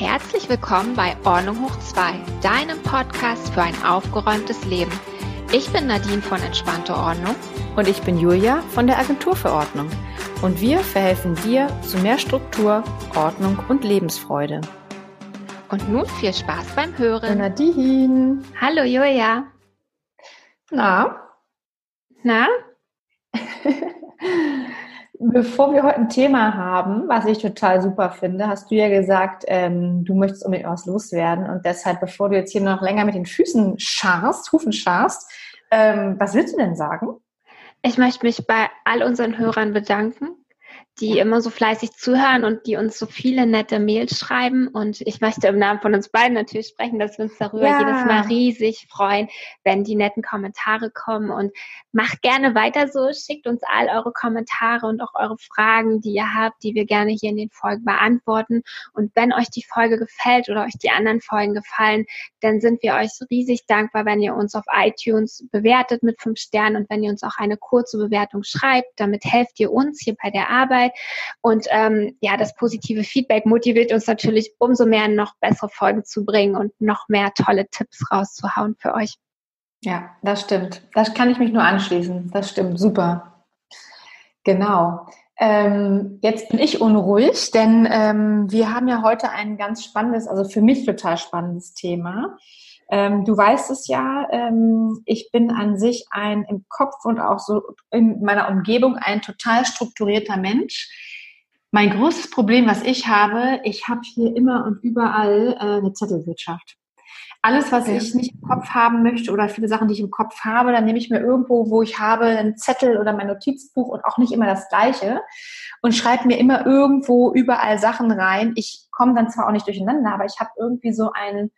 Herzlich willkommen bei Ordnung hoch 2, deinem Podcast für ein aufgeräumtes Leben. Ich bin Nadine von Entspannte Ordnung. Und ich bin Julia von der Agentur für Ordnung. Und wir verhelfen dir zu mehr Struktur, Ordnung und Lebensfreude. Und nun viel Spaß beim Hören. Nadine. Hallo Julia. Na? Na? Bevor wir heute ein Thema haben, was ich total super finde, hast du ja gesagt, ähm, du möchtest unbedingt was loswerden. Und deshalb, bevor du jetzt hier noch länger mit den Füßen scharst, Hufen scharst, ähm, was willst du denn sagen? Ich möchte mich bei all unseren Hörern bedanken die immer so fleißig zuhören und die uns so viele nette Mails schreiben. Und ich möchte im Namen von uns beiden natürlich sprechen, dass wir uns darüber ja. jedes Mal riesig freuen, wenn die netten Kommentare kommen. Und macht gerne weiter so, schickt uns all eure Kommentare und auch eure Fragen, die ihr habt, die wir gerne hier in den Folgen beantworten. Und wenn euch die Folge gefällt oder euch die anderen Folgen gefallen, dann sind wir euch riesig dankbar, wenn ihr uns auf iTunes bewertet mit fünf Sternen und wenn ihr uns auch eine kurze Bewertung schreibt. Damit helft ihr uns hier bei der Arbeit Arbeit. Und ähm, ja, das positive Feedback motiviert uns natürlich umso mehr, noch bessere Folgen zu bringen und noch mehr tolle Tipps rauszuhauen für euch. Ja, das stimmt. Das kann ich mich nur anschließen. Das stimmt. Super. Genau. Ähm, jetzt bin ich unruhig, denn ähm, wir haben ja heute ein ganz spannendes, also für mich total spannendes Thema. Ähm, du weißt es ja, ähm, ich bin an sich ein im Kopf und auch so in meiner Umgebung ein total strukturierter Mensch. Mein größtes Problem, was ich habe, ich habe hier immer und überall äh, eine Zettelwirtschaft. Alles, was ich nicht im Kopf haben möchte oder viele Sachen, die ich im Kopf habe, dann nehme ich mir irgendwo, wo ich habe, einen Zettel oder mein Notizbuch und auch nicht immer das gleiche und schreibe mir immer irgendwo überall Sachen rein. Ich komme dann zwar auch nicht durcheinander, aber ich habe irgendwie so einen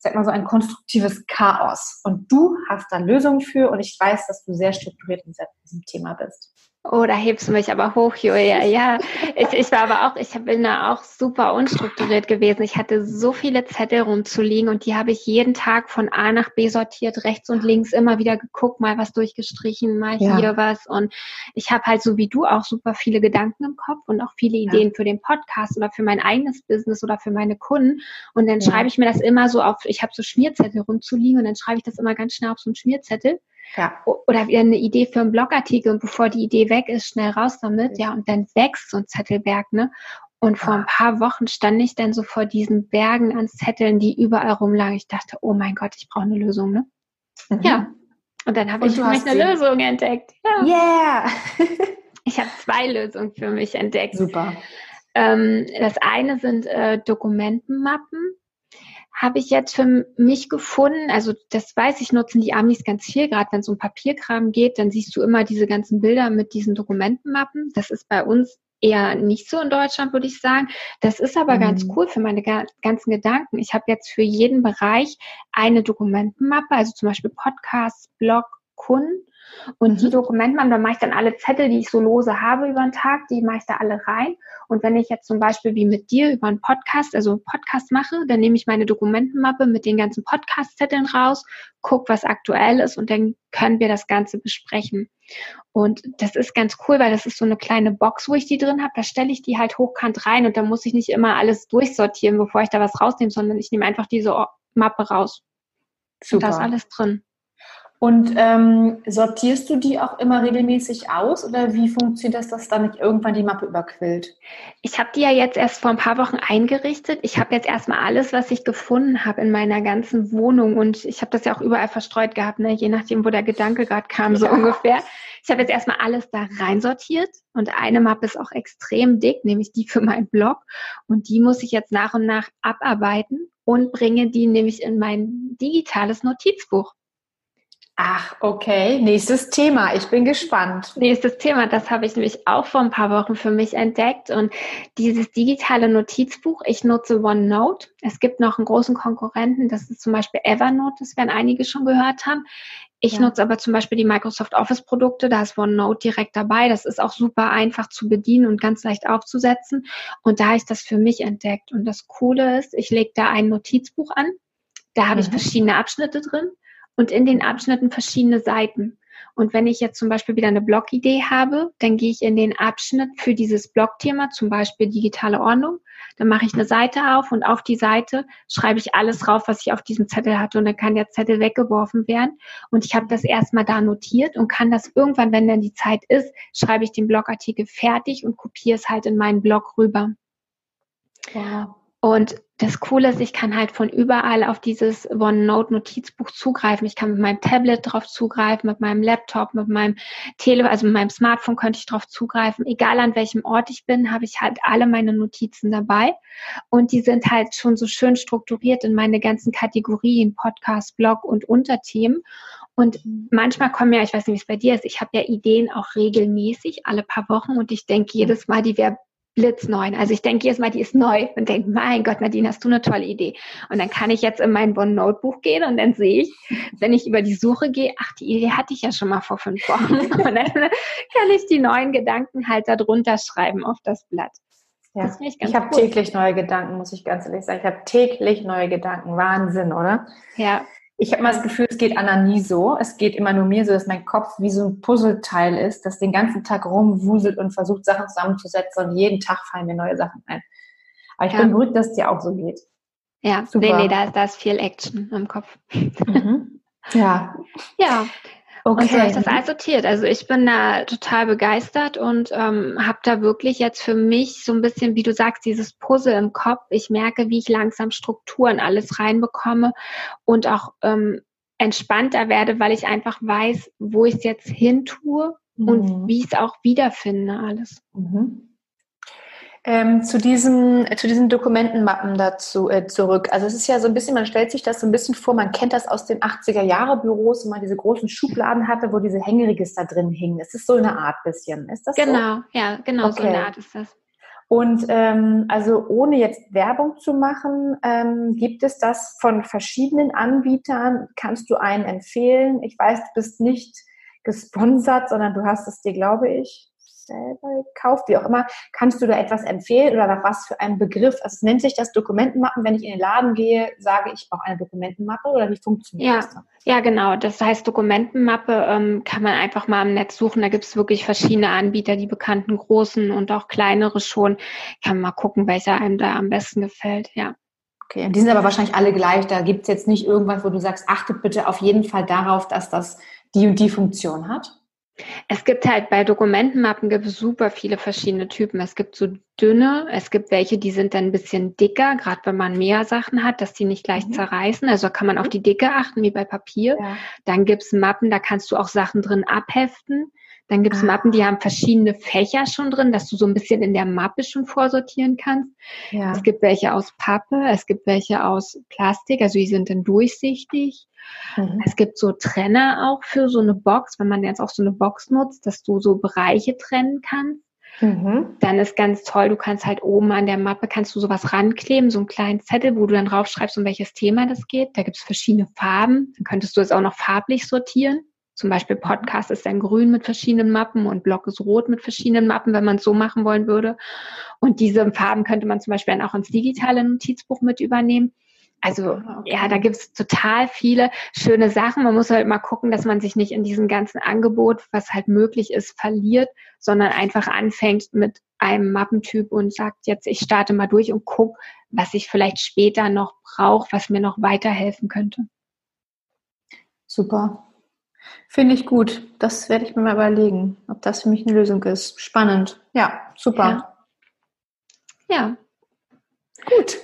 sag mal so ein konstruktives Chaos. Und du hast da Lösungen für und ich weiß, dass du sehr strukturiert in diesem Thema bist. Oh, da hebst du mich aber hoch, Julia. Ja, ich, ich war aber auch, ich bin da auch super unstrukturiert gewesen. Ich hatte so viele Zettel rumzuliegen und die habe ich jeden Tag von A nach B sortiert, rechts und links immer wieder geguckt, mal was durchgestrichen, mal ja. hier was. Und ich habe halt so wie du auch super viele Gedanken im Kopf und auch viele Ideen ja. für den Podcast oder für mein eigenes Business oder für meine Kunden. Und dann ja. schreibe ich mir das immer so auf, ich habe so Schmierzettel rumzuliegen und dann schreibe ich das immer ganz schnell auf so einen Schmierzettel ja. Oder wieder eine Idee für einen Blogartikel und bevor die Idee weg ist, schnell raus damit, ja, und dann wächst so ein Zettelberg, ne? Und vor ein paar Wochen stand ich dann so vor diesen Bergen an Zetteln, die überall rumlagen. Ich dachte, oh mein Gott, ich brauche eine Lösung, ne? Mhm. Ja. Und dann habe ich für mich eine Lösung entdeckt. Ja. Yeah! ich habe zwei Lösungen für mich entdeckt. Super. Ähm, das eine sind äh, Dokumentenmappen habe ich jetzt für mich gefunden, also das weiß ich, nutzen die Amis ganz viel, gerade wenn es um Papierkram geht, dann siehst du immer diese ganzen Bilder mit diesen Dokumentenmappen. Das ist bei uns eher nicht so in Deutschland, würde ich sagen. Das ist aber mhm. ganz cool für meine ganzen Gedanken. Ich habe jetzt für jeden Bereich eine Dokumentenmappe, also zum Beispiel Podcast, Blog, Kunden. Und mhm. die Dokumentmappen, da mache ich dann alle Zettel, die ich so lose habe über den Tag, die mache ich da alle rein. Und wenn ich jetzt zum Beispiel wie mit dir über einen Podcast, also einen Podcast mache, dann nehme ich meine Dokumentenmappe mit den ganzen Podcast-Zetteln raus, gucke, was aktuell ist und dann können wir das Ganze besprechen. Und das ist ganz cool, weil das ist so eine kleine Box, wo ich die drin habe. Da stelle ich die halt hochkant rein und da muss ich nicht immer alles durchsortieren, bevor ich da was rausnehme, sondern ich nehme einfach diese Mappe raus. Super. Und da ist alles drin. Und ähm, sortierst du die auch immer regelmäßig aus oder wie funktioniert das, dass dann nicht irgendwann die Mappe überquillt? Ich habe die ja jetzt erst vor ein paar Wochen eingerichtet. Ich habe jetzt erstmal alles, was ich gefunden habe in meiner ganzen Wohnung und ich habe das ja auch überall verstreut gehabt, ne? je nachdem, wo der Gedanke gerade kam, so ja. ungefähr. Ich habe jetzt erstmal alles da reinsortiert und eine Mappe ist auch extrem dick, nämlich die für meinen Blog und die muss ich jetzt nach und nach abarbeiten und bringe die nämlich in mein digitales Notizbuch. Ach, okay. Nächstes Thema. Ich bin gespannt. Nächstes Thema. Das habe ich nämlich auch vor ein paar Wochen für mich entdeckt. Und dieses digitale Notizbuch, ich nutze OneNote. Es gibt noch einen großen Konkurrenten. Das ist zum Beispiel Evernote. Das werden einige schon gehört haben. Ich ja. nutze aber zum Beispiel die Microsoft Office Produkte. Da ist OneNote direkt dabei. Das ist auch super einfach zu bedienen und ganz leicht aufzusetzen. Und da habe ich das für mich entdeckt. Und das Coole ist, ich lege da ein Notizbuch an. Da habe mhm. ich verschiedene Abschnitte drin und in den Abschnitten verschiedene Seiten. Und wenn ich jetzt zum Beispiel wieder eine Blogidee habe, dann gehe ich in den Abschnitt für dieses Blogthema, zum Beispiel digitale Ordnung. Dann mache ich eine Seite auf und auf die Seite schreibe ich alles drauf, was ich auf diesem Zettel hatte. Und dann kann der Zettel weggeworfen werden. Und ich habe das erstmal da notiert und kann das irgendwann, wenn dann die Zeit ist, schreibe ich den Blogartikel fertig und kopiere es halt in meinen Blog rüber. Wow. Und das Coole ist, ich kann halt von überall auf dieses OneNote-Notizbuch zugreifen. Ich kann mit meinem Tablet drauf zugreifen, mit meinem Laptop, mit meinem Tele, also mit meinem Smartphone könnte ich drauf zugreifen. Egal an welchem Ort ich bin, habe ich halt alle meine Notizen dabei. Und die sind halt schon so schön strukturiert in meine ganzen Kategorien, Podcast, Blog und Unterthemen. Und manchmal kommen ja, ich weiß nicht, wie es bei dir ist, ich habe ja Ideen auch regelmäßig, alle paar Wochen und ich denke jedes Mal, die wäre blitzneu. Also ich denke jedes Mal, die ist neu und denke, mein Gott, Nadine, hast du eine tolle Idee. Und dann kann ich jetzt in mein One Notebook gehen und dann sehe ich, wenn ich über die Suche gehe, ach, die Idee hatte ich ja schon mal vor fünf Wochen. Und dann kann ich die neuen Gedanken halt da drunter schreiben auf das Blatt. Ja. ich, ich habe täglich neue Gedanken, muss ich ganz ehrlich sagen. Ich habe täglich neue Gedanken. Wahnsinn, oder? Ja. Ich habe mal das Gefühl, es geht Anna nie so. Es geht immer nur mir so, dass mein Kopf wie so ein Puzzleteil ist, das den ganzen Tag rumwuselt und versucht, Sachen zusammenzusetzen und jeden Tag fallen mir neue Sachen ein. Aber ich ja. bin beruhigt, dass es dir auch so geht. Ja, Super. nee, nee, da ist, da ist viel Action im Kopf. Mhm. Ja. Ja. Okay. Und so ist das alles sortiert. Also ich bin da total begeistert und ähm, habe da wirklich jetzt für mich so ein bisschen, wie du sagst, dieses Puzzle im Kopf. Ich merke, wie ich langsam Strukturen alles reinbekomme und auch ähm, entspannter werde, weil ich einfach weiß, wo ich es jetzt hin tue mhm. und wie ich es auch wiederfinde alles. Mhm. Ähm, zu diesen, zu diesen Dokumentenmappen dazu äh, zurück. Also es ist ja so ein bisschen, man stellt sich das so ein bisschen vor, man kennt das aus den 80er Jahre Büros, wo man diese großen Schubladen hatte, wo diese Hängeregister drin hingen. Es ist so eine Art bisschen. Ist das genau, so? ja, genau okay. so eine Art ist das. Und ähm, also ohne jetzt Werbung zu machen, ähm, gibt es das von verschiedenen Anbietern? Kannst du einen empfehlen? Ich weiß, du bist nicht gesponsert, sondern du hast es dir, glaube ich, selber gekauft, wie auch immer. Kannst du da etwas empfehlen oder nach was für einen Begriff? Also es nennt sich das Dokumentenmappen. Wenn ich in den Laden gehe, sage ich auch eine Dokumentenmappe oder wie funktioniert ja, das? Dann? Ja, genau. Das heißt, Dokumentenmappe ähm, kann man einfach mal im Netz suchen. Da gibt es wirklich verschiedene Anbieter, die bekannten großen und auch kleinere schon. Kann man mal gucken, welcher einem da am besten gefällt. Ja. Okay, und die sind aber wahrscheinlich alle gleich. Da gibt es jetzt nicht irgendwas, wo du sagst, achtet bitte auf jeden Fall darauf, dass das die und die Funktion hat. Es gibt halt bei Dokumentenmappen gibt es super viele verschiedene Typen. Es gibt so dünne, es gibt welche, die sind dann ein bisschen dicker, gerade wenn man mehr Sachen hat, dass die nicht gleich mhm. zerreißen. Also kann man auf mhm. die Dicke achten, wie bei Papier. Ja. Dann gibt es Mappen, da kannst du auch Sachen drin abheften. Dann gibt es ah. Mappen, die haben verschiedene Fächer schon drin, dass du so ein bisschen in der Mappe schon vorsortieren kannst. Ja. Es gibt welche aus Pappe, es gibt welche aus Plastik, also die sind dann durchsichtig. Mhm. Es gibt so Trenner auch für so eine Box, wenn man jetzt auch so eine Box nutzt, dass du so Bereiche trennen kannst. Mhm. Dann ist ganz toll, du kannst halt oben an der Mappe kannst du sowas rankleben, so einen kleinen Zettel, wo du dann draufschreibst, um welches Thema das geht. Da gibt es verschiedene Farben. Dann könntest du es auch noch farblich sortieren. Zum Beispiel Podcast ist dann grün mit verschiedenen Mappen und Blog ist rot mit verschiedenen Mappen, wenn man es so machen wollen würde. Und diese Farben könnte man zum Beispiel dann auch ins digitale Notizbuch mit übernehmen. Also ah, ja, da gibt's total viele schöne Sachen. Man muss halt mal gucken, dass man sich nicht in diesem ganzen Angebot, was halt möglich ist, verliert, sondern einfach anfängt mit einem Mappentyp und sagt jetzt, ich starte mal durch und guck, was ich vielleicht später noch brauche, was mir noch weiterhelfen könnte. Super. Finde ich gut. Das werde ich mir mal überlegen, ob das für mich eine Lösung ist. Spannend. Ja, super. Ja. ja. Gut.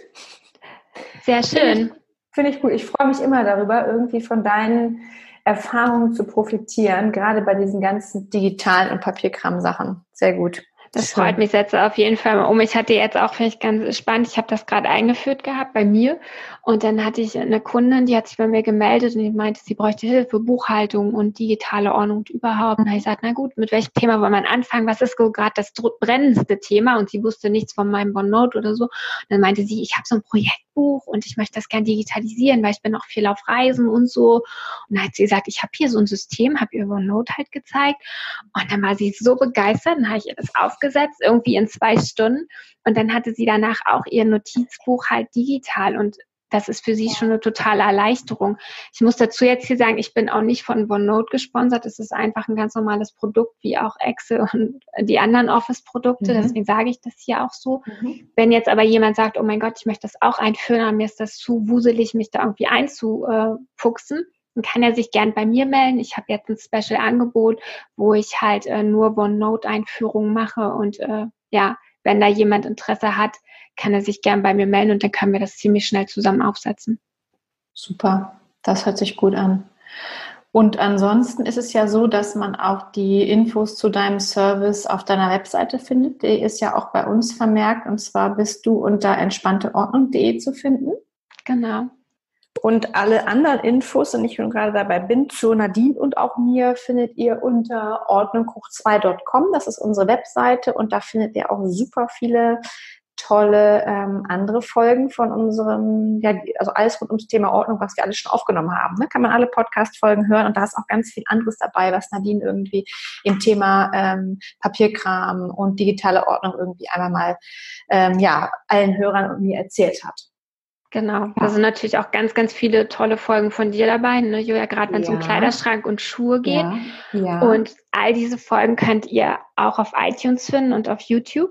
Sehr schön. Finde ich, gut. Ich freue mich immer darüber, irgendwie von deinen Erfahrungen zu profitieren, gerade bei diesen ganzen digitalen und Papierkram-Sachen. Sehr gut. Das Schön. freut mich jetzt auf jeden Fall um. Ich hatte jetzt auch, finde ich ganz spannend, ich habe das gerade eingeführt gehabt bei mir und dann hatte ich eine Kundin, die hat sich bei mir gemeldet und die meinte, sie bräuchte Hilfe, Buchhaltung und digitale Ordnung und überhaupt. Und ich gesagt, na gut, mit welchem Thema wollen wir anfangen? Was ist gerade das brennendste Thema? Und sie wusste nichts von meinem OneNote oder so. Und dann meinte sie, ich habe so ein Projektbuch und ich möchte das gern digitalisieren, weil ich bin auch viel auf Reisen und so. Und dann hat sie gesagt, ich habe hier so ein System, habe ihr OneNote halt gezeigt. Und dann war sie so begeistert, dann habe ich ihr das aufgesetzt, irgendwie in zwei Stunden. Und dann hatte sie danach auch ihr Notizbuch halt digital und das ist für sie schon eine totale Erleichterung. Ich muss dazu jetzt hier sagen, ich bin auch nicht von OneNote gesponsert. Es ist einfach ein ganz normales Produkt, wie auch Excel und die anderen Office-Produkte. Mhm. Deswegen sage ich das hier auch so. Mhm. Wenn jetzt aber jemand sagt, oh mein Gott, ich möchte das auch einführen, aber mir ist das zu wuselig, mich da irgendwie einzufuchsen, dann kann er sich gern bei mir melden. Ich habe jetzt ein Special-Angebot, wo ich halt äh, nur OneNote-Einführungen mache und äh, ja, wenn da jemand Interesse hat, kann er sich gern bei mir melden und dann können wir das ziemlich schnell zusammen aufsetzen. Super, das hört sich gut an. Und ansonsten ist es ja so, dass man auch die Infos zu deinem Service auf deiner Webseite findet. Die ist ja auch bei uns vermerkt und zwar bist du unter entspannteordnung.de zu finden. Genau. Und alle anderen Infos, und ich schon gerade dabei bin, zu Nadine und auch mir, findet ihr unter ordnunghoch2.com. Das ist unsere Webseite und da findet ihr auch super viele tolle ähm, andere Folgen von unserem, ja, also alles rund ums Thema Ordnung, was wir alles schon aufgenommen haben. Ne? Kann man alle Podcast-Folgen hören und da ist auch ganz viel anderes dabei, was Nadine irgendwie im Thema ähm, Papierkram und digitale Ordnung irgendwie einmal mal ähm, ja, allen Hörern und mir erzählt hat. Genau, da sind natürlich auch ganz, ganz viele tolle Folgen von dir dabei, ne, Julia, gerade wenn es ja. um Kleiderschrank und Schuhe geht. Ja. Ja. Und all diese Folgen könnt ihr auch auf iTunes finden und auf YouTube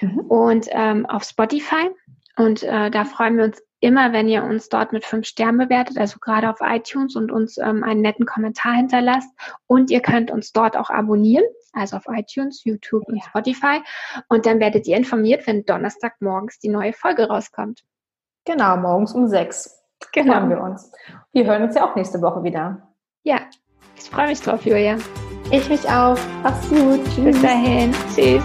mhm. und ähm, auf Spotify. Und äh, da freuen wir uns immer, wenn ihr uns dort mit fünf Sternen bewertet, also gerade auf iTunes und uns ähm, einen netten Kommentar hinterlasst. Und ihr könnt uns dort auch abonnieren, also auf iTunes, YouTube und Spotify. Und dann werdet ihr informiert, wenn Donnerstag morgens die neue Folge rauskommt. Genau, morgens um sechs. Genau. Hören wir uns. Wir hören uns ja auch nächste Woche wieder. Ja, ich freue mich drauf, Julia. Ich mich auch. Mach's gut. Tschüss. Bis dahin. Tschüss.